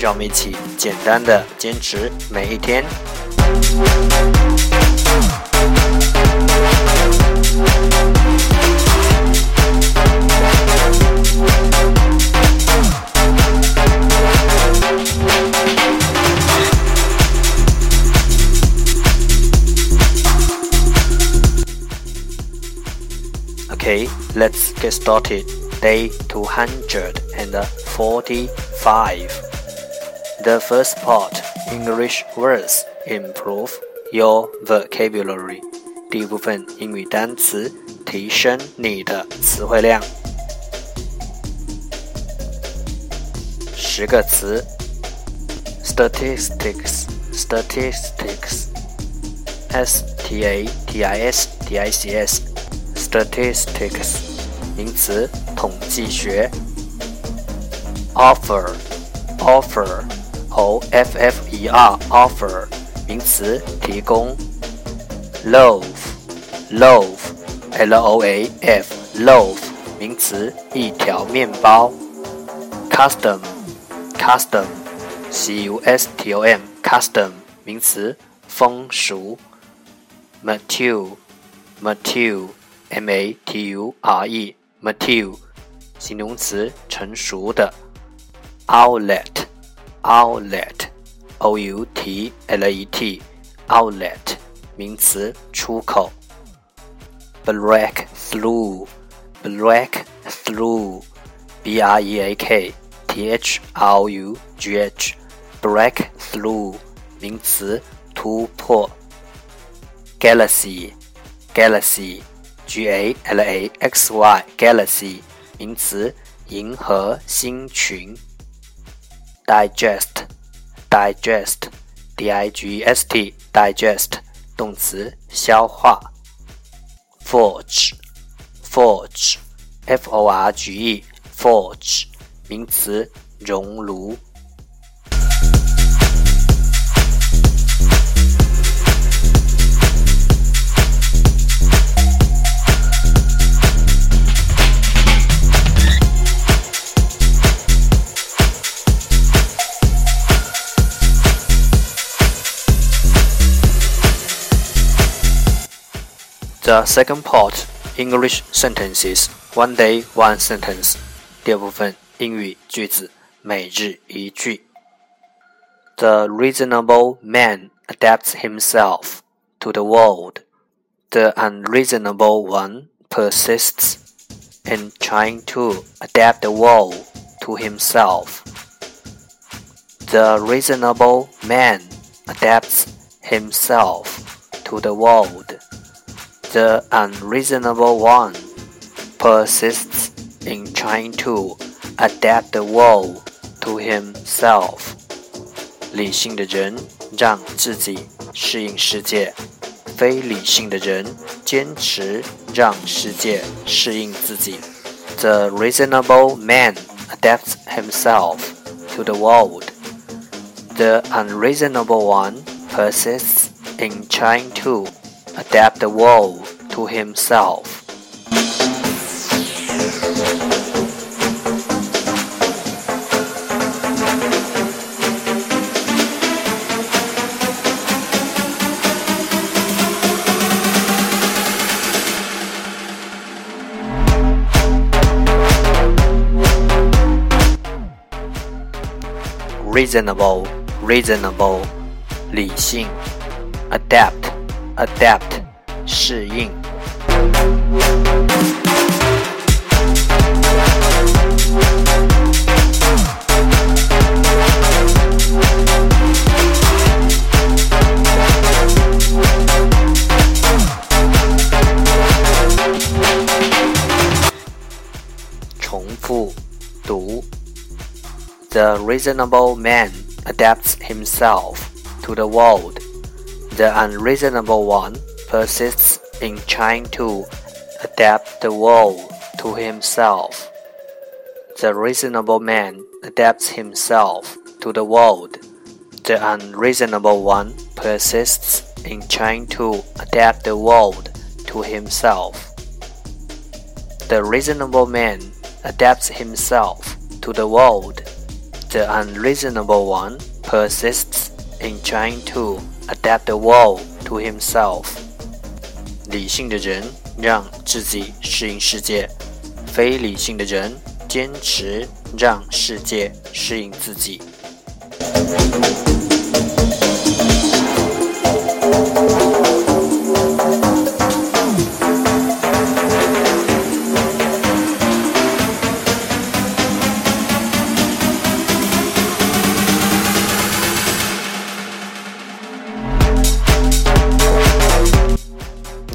让我们一起简单的坚持每一天。Okay, let's get started. Day 245. The first part, English words, improve your vocabulary. 第一部分英语单词，提升你的词汇量。十个词：statistics, statistics, s t a t i s t i c s, statistics，名词，统计学。offer, offer。 O F F E R offer 名词提供，loaf loaf L O A F loaf 名词一条面包，custom custom C U S T O M custom 名词风俗，mature mature M A T U R E mature 形容词成熟的，outlet outlet，o u t l e t，outlet，名词，出口。break through，break through，b r e a k t h r u g h，break through，名词，突破。galaxy，galaxy，g a l a x y，galaxy，名词，银河星群。Digest digest d-i-g-e-s-t, digest 动词消化 forge forge f o r g e forge 名词熔炉 The second part English sentences one day one sentence 第二部分英语句子每日一句 The reasonable man adapts himself to the world. The unreasonable one persists in trying to adapt the world to himself. The reasonable man adapts himself to the world. The unreasonable one persists in trying to adapt the world to himself. 理性的人让自己适应世界，非理性的人坚持让世界适应自己。The reasonable man adapts himself to the world. The unreasonable one persists in trying to adapt the world to himself. reasonable, reasonable, Adapt adapt, 适应。重复读。The reasonable man adapts himself to the world. The unreasonable one persists in trying to adapt the world to himself. The reasonable man adapts himself to the world. The unreasonable one persists in trying to adapt the world to himself. The reasonable man adapts himself to the world. The unreasonable one persists in trying to adapt the world to himself. 理性的人让自己适应世界，非理性的人坚持让世界适应自己。